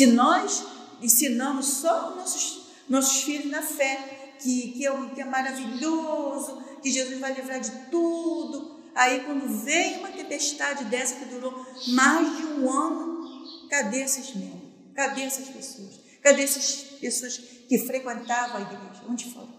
Se nós ensinamos só nossos, nossos filhos na fé, que, que, é, que é maravilhoso, que Jesus vai livrar de tudo, aí quando vem uma tempestade dessa que durou mais de um ano, cadê esses membros? Cadê essas pessoas? Cadê essas pessoas que frequentavam a igreja? Onde foram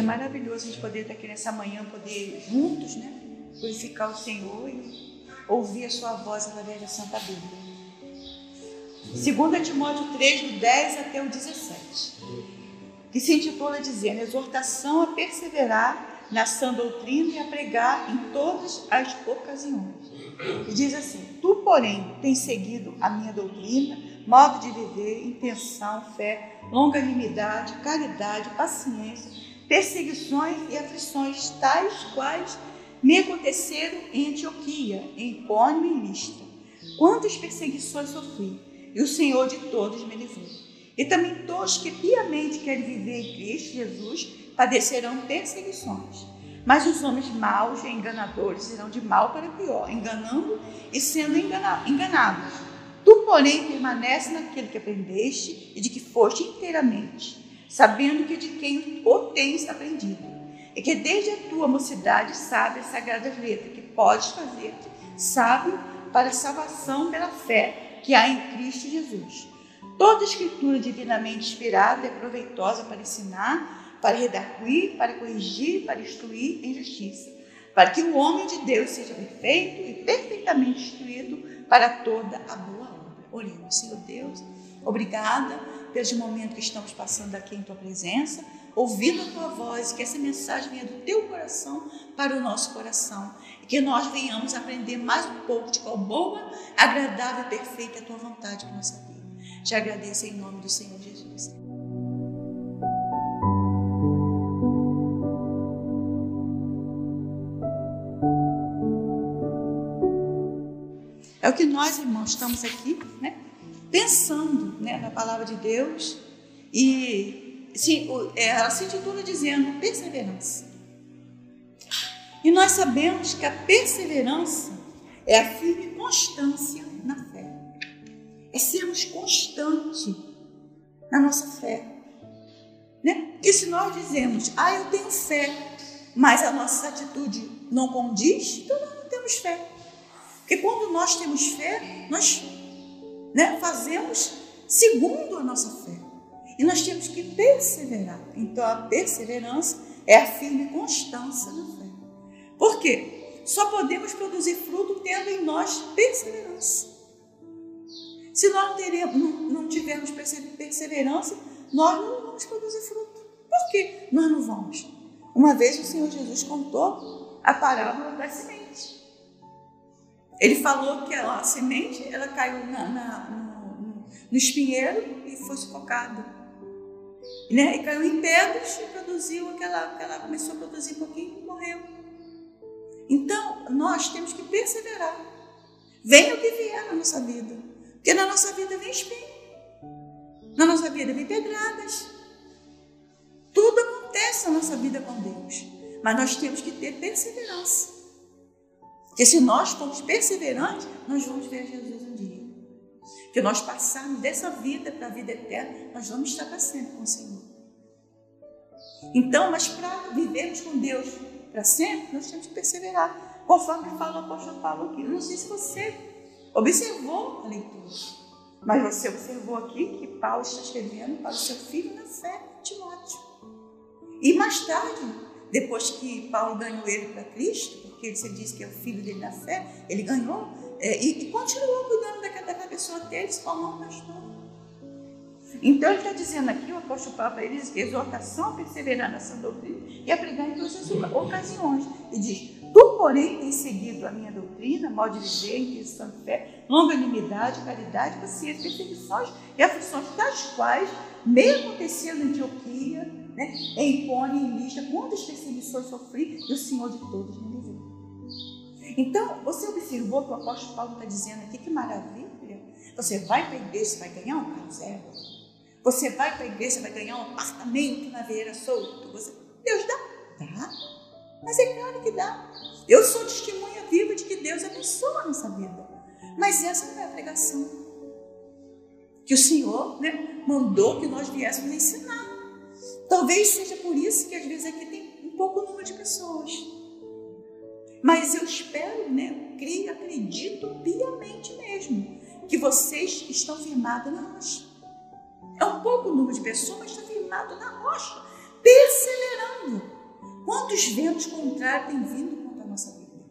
é maravilhoso a gente poder estar aqui nessa manhã, poder juntos, né, glorificar o Senhor e ouvir a sua voz através da Santa Bíblia. 2 Timóteo 3, do 10 até o 17, que se intitula dizendo, exortação a perseverar na sã doutrina e a pregar em todas as ocasiões. E diz assim, tu, porém, tens seguido a minha doutrina, modo de viver, intenção, fé, longanimidade, caridade, paciência, perseguições e aflições tais quais me aconteceram em Antioquia, em Icônio e Listra. Quantas perseguições sofri, e o Senhor de todos me livrou. E também todos que piamente querem viver em Cristo Jesus padecerão perseguições. Mas os homens maus e enganadores irão de mal para pior, enganando e sendo engana enganados. Tu, porém, permanece naquilo que aprendeste e de que foste inteiramente sabendo que de quem o tens aprendido, e que desde a tua mocidade sabe as sagradas letras, que podes fazer-te sábio para a salvação pela fé que há em Cristo Jesus. Toda escritura divinamente inspirada é proveitosa para ensinar, para redarguir, para corrigir, para instruir em justiça, para que o homem de Deus seja perfeito e perfeitamente instruído para toda a boa obra. Oremos, Senhor Deus, obrigada pelo momento que estamos passando aqui em tua presença, ouvindo a tua voz, que essa mensagem venha do teu coração para o nosso coração e que nós venhamos aprender mais um pouco de qual boa, agradável e perfeita é a tua vontade para nossa vida. Te agradeço em nome do Senhor Jesus. É o que nós, irmãos, estamos aqui, né? pensando né, na palavra de Deus e sim, é, ela se intitula dizendo perseverança. E nós sabemos que a perseverança é a firme constância na fé. É sermos constantes na nossa fé. Né? Porque se nós dizemos, ah, eu tenho fé, mas a nossa atitude não condiz, então nós não temos fé. Porque quando nós temos fé, nós né? fazemos segundo a nossa fé. E nós temos que perseverar. Então a perseverança é a firme constância na fé. Por quê? Só podemos produzir fruto tendo em nós perseverança. Se nós teremos, não, não tivermos perseverança, nós não vamos produzir fruto. Por que nós não vamos? Uma vez o Senhor Jesus contou a parábola da semente. Ele falou que a semente ela caiu na, na, no, espinheiro e foi sufocada. Né? E caiu em pedras e produziu aquela, aquela começou a produzir um pouquinho e morreu. Então, nós temos que perseverar. Venha o que vier na nossa vida. Porque na nossa vida vem espinho. Na nossa vida vem pedradas. Tudo acontece na nossa vida com Deus. Mas nós temos que ter perseverança. Porque se nós formos perseverantes, nós vamos ver Jesus um dia. Que nós passarmos dessa vida para a vida eterna, nós vamos estar para sempre com o Senhor. Então, mas para vivermos com Deus para sempre, nós temos que perseverar. Conforme fala o apóstolo Paulo aqui. Não sei se você observou a leitura, mas você observou aqui que Paulo está escrevendo para o seu filho na fé, Timóteo. E mais tarde, depois que Paulo ganhou ele para Cristo, porque você diz que é o filho dele na fé, ele ganhou é, e, e, continuou cuidando daquela pessoa ele se tornar um pastor. Então ele está dizendo aqui, o apóstolo Paulo eles, exortação a perseverar nessa doutrina e a pregar em todas as ocasiões. E diz, tu porém tens seguido a minha doutrina, modo de viver, intenção de fé, longanimidade, caridade, paciência, perseguições e aflições, das quais me aconteciam na Antioquia, né, em Icônia em Lista, quantas perseguições sofri e o Senhor de todos me livrou. Então, você observou que o apóstolo Paulo está dizendo aqui, que maravilha. Você vai para a igreja, vai ganhar um carro zero. Você vai para a igreja, vai ganhar um apartamento na Vieira Solto. Você... Deus dá? Dá. Mas é claro que dá. Eu sou testemunha viva de que Deus abençoa a nossa vida. Mas essa não é a pregação que o Senhor né, mandou que nós viéssemos ensinar. Talvez seja por isso que às vezes aqui tem um pouco número de pessoas. Mas eu espero, né, creio, acredito piamente mesmo, que vocês estão firmados na rocha. É um pouco o número de pessoas, mas está firmado na rocha, perseverando. Quantos ventos contrários têm vindo contra a nossa vida?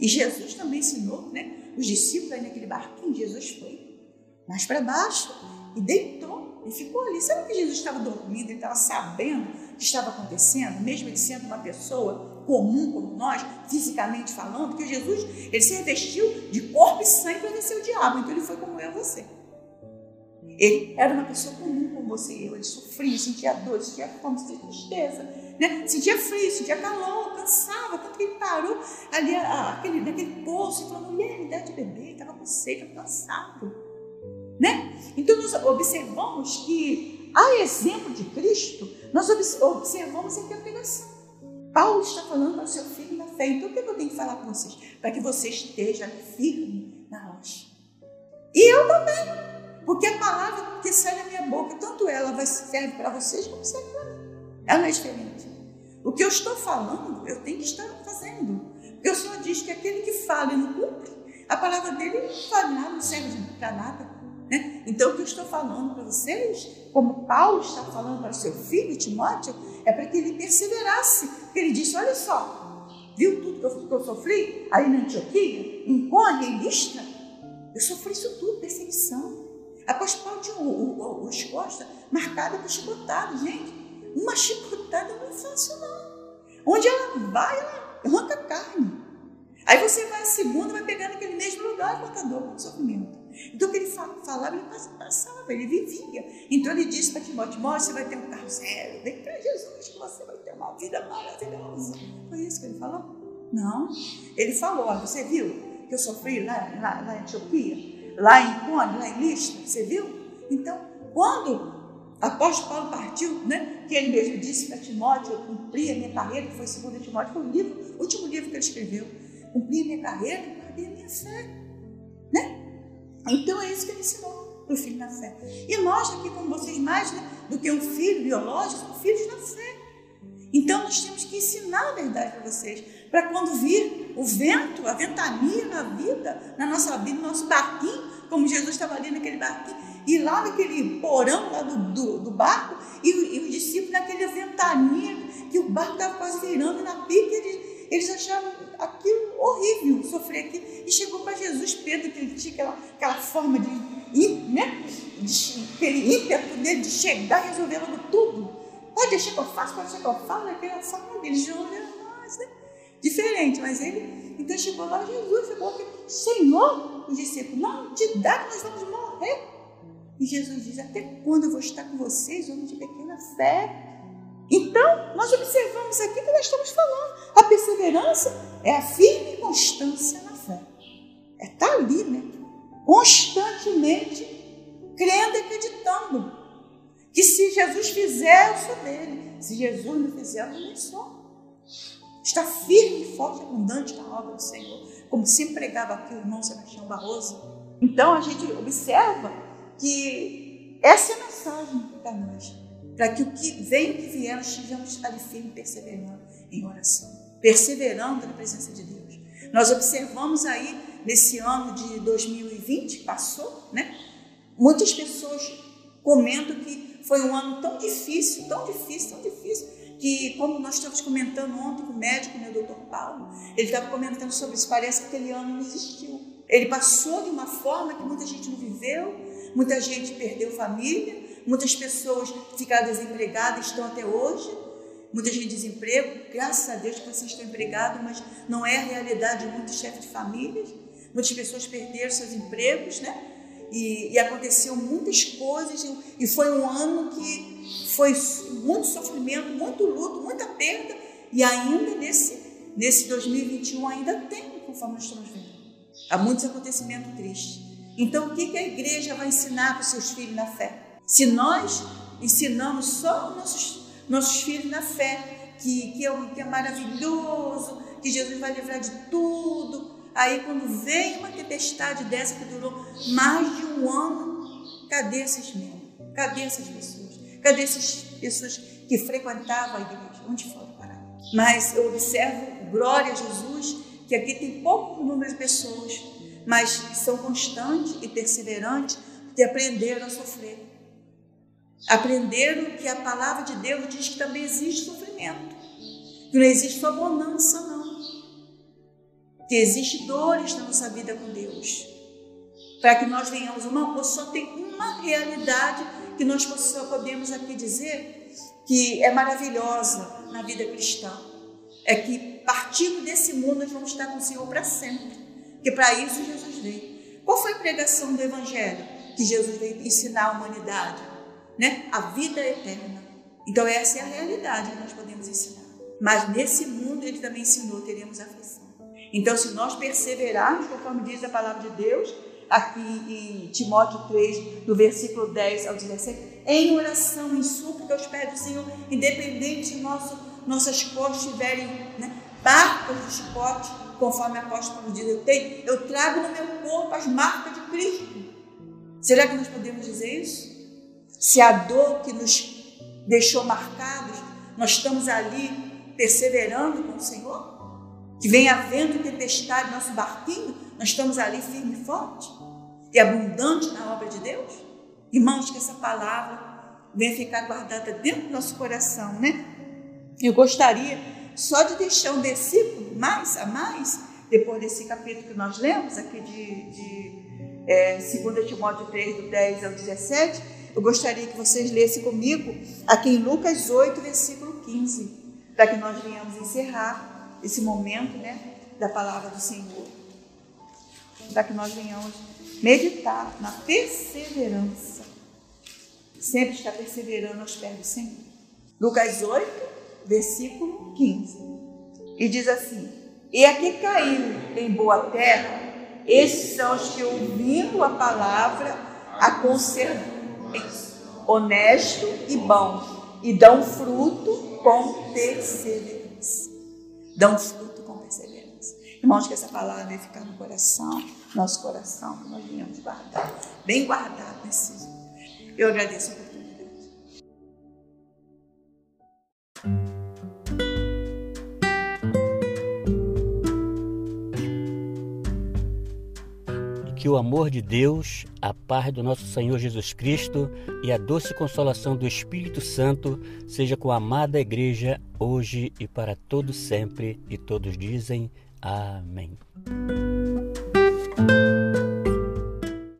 E Jesus também ensinou, né? Os discípulos aí naquele barquinho, Jesus foi mais para baixo e deitou e ficou ali. Sabe que Jesus estava dormindo, ele estava sabendo o que estava acontecendo, mesmo ele sendo uma pessoa comum como nós, fisicamente falando, porque Jesus ele se revestiu de corpo e sangue para vencer o diabo, então ele foi como eu você. Ele era uma pessoa comum como você e eu, ele sofria, sentia dor, sentia fome, sentia tristeza, né? sentia frio, sentia calor, cansava, tanto que ele parou ali aquele, naquele poço e falou, mulher, me dá de beber, estava com sede, cansado. Né? Então nós observamos que, a exemplo de Cristo, nós observamos a pregação. Paulo está falando para o seu filho na fé. Então o que eu tenho que falar para vocês? Para que você esteja firme na rocha. E eu também. Porque a palavra que sai da minha boca, tanto ela vai serve para vocês como serve para mim. Ela é diferente. O que eu estou falando, eu tenho que estar fazendo. Porque o Senhor diz que aquele que fala e não cumpre, a palavra dele não serve para nada. Né? Então, o que eu estou falando para vocês, como Paulo está falando para o seu filho Timóteo, é para que ele perseverasse. Porque ele disse: Olha só, viu tudo que eu, que eu sofri aí na Antioquia, em Cônia, em Listra? Eu sofri isso tudo, perseguição. Apóstolo Paulo tinha as costas marcadas por chicotadas, gente. Uma chicotada não é fácil, não. Onde ela vai, ela arranca carne. Aí você vai a segunda, vai pegar naquele mesmo lugar, contador com sofrimento. Então o que ele falava, ele passava, ele vivia. Então ele disse para Timóteo: você vai ter um carro zero, vem para Jesus que você vai ter uma vida maravilhosa. Foi isso que ele falou? Não. Ele falou: você viu que eu sofri lá, lá, lá em Etiopia, lá em Conde, lá em Listra, você viu? Então, quando apóstolo Paulo partiu, né, que ele mesmo disse para Timóteo, eu cumpri a minha carreira, que foi segundo Timóteo, foi o livro, o último livro que ele escreveu, cumpri a minha carreira guardei a minha fé. Né? Então é isso que ele ensinou para o filho na fé. E nós aqui, como vocês, mais né, do que um filho biológico, somos filhos na fé. Então nós temos que ensinar a verdade para vocês, para quando vir o vento, a ventania na vida, na nossa vida, no nosso barquinho, como Jesus estava ali naquele barquinho, e lá naquele porão lá do, do, do barco, e, e os discípulos naquele ventania, que o barco estava quase virando na pica, eles, eles acharam aquilo horrível, sofrer aquilo. E chegou para Jesus, Pedro, que ele tinha aquela, aquela forma de, né? de aquele ímpeto dele de chegar e resolver logo tudo. Pode deixar que eu faço, pode deixar que eu falo, aquela forma dele, João mais, né? Diferente, mas ele, então chegou lá, Jesus falou que, Senhor, os discípulos, não dá que nós vamos morrer. E Jesus diz: Até quando eu vou estar com vocês, homem de pequena fé? Então, nós observamos aqui que nós estamos falando. A perseverança é a firme constância na fé. É estar tá ali, né? Constantemente crendo e acreditando. Que se Jesus fizer, eu sou dele. Se Jesus não fizer, eu também sou. Está firme, forte, abundante na obra do Senhor. Como sempre pregava aqui o irmão Sebastião Barroso. Então a gente observa que essa é a mensagem para nós para que o que vem que vier nós estejamos ali firme, perseverando em oração, perseverando na presença de Deus. Nós observamos aí nesse ano de 2020 passou, né? Muitas pessoas comentam que foi um ano tão difícil, tão difícil, tão difícil, que como nós estávamos comentando ontem com o médico, né, o doutor Paulo, ele estava comentando sobre isso, parece que aquele ano não existiu. Ele passou de uma forma que muita gente não viveu, muita gente perdeu família, Muitas pessoas ficaram desempregadas, estão até hoje. Muita gente desemprego, graças a Deus que vocês estão empregados, mas não é a realidade de muitos chefes de famílias. Muitas pessoas perderam seus empregos, né? E, e aconteceu muitas coisas, e foi um ano que foi muito sofrimento, muito luto, muita perda, e ainda nesse, nesse 2021 ainda tem, conforme nós estamos vendo. Há muitos acontecimentos tristes. Então, o que a igreja vai ensinar para os seus filhos na fé? Se nós ensinamos só nossos, nossos filhos na fé, que, que, é, que é maravilhoso, que Jesus vai livrar de tudo, aí quando vem uma tempestade dessa que durou mais de um ano, cadê esses membros? Cadê essas pessoas? Cadê essas pessoas que frequentavam a igreja? Onde foram parar? Mas eu observo, glória a Jesus, que aqui tem pouco número de pessoas, mas são constantes e perseverantes, que aprenderam a sofrer. Aprenderam que a palavra de Deus diz que também existe sofrimento, que não existe só bonança, não. Que existe dores na nossa vida com Deus. Para que nós venhamos uma, só tem uma realidade que nós podemos aqui dizer que é maravilhosa na vida cristã. É que partindo desse mundo nós vamos estar com o Senhor para sempre. Que para isso Jesus veio. Qual foi a pregação do Evangelho que Jesus veio ensinar à humanidade? Né? A vida eterna. Então essa é a realidade que nós podemos ensinar. Mas nesse mundo ele também ensinou, teremos aflição. Então se nós perseverarmos, conforme diz a palavra de Deus, aqui em Timóteo 3, do versículo 10 ao 17, em oração, em súplica aos pés do Senhor, independente de nosso, nossas costas estiverem né, marcas de chicote, conforme o apóstolo diz, eu tenho, eu trago no meu corpo as marcas de Cristo. Será que nós podemos dizer isso? Se a dor que nos deixou marcados, nós estamos ali perseverando com o Senhor? Que vem havendo tempestade no nosso barquinho, nós estamos ali firme e forte? e abundante na obra de Deus? Irmãos, que essa palavra venha ficar guardada dentro do nosso coração, né? Eu gostaria só de deixar um versículo mais a mais, depois desse capítulo que nós lemos aqui de, de é, 2 Timóteo 3, do 10 ao 17, eu gostaria que vocês lessem comigo aqui em Lucas 8, versículo 15, para que nós venhamos encerrar esse momento né, da palavra do Senhor, para que nós venhamos meditar na perseverança. Sempre está perseverando aos pés do Senhor. Lucas 8, versículo 15. E diz assim: E a que caiu em boa terra, esses são os que, ouvindo a palavra, a conservam honesto e bom, e dão fruto com perseverança. Dão fruto com perseverança. Irmãos, que essa palavra vai ficar no coração nosso coração, que nós venhamos guardar, bem guardado nesse. Eu agradeço a Que o amor de Deus, a paz do nosso Senhor Jesus Cristo e a doce consolação do Espírito Santo seja com a amada igreja hoje e para todo sempre. E todos dizem amém.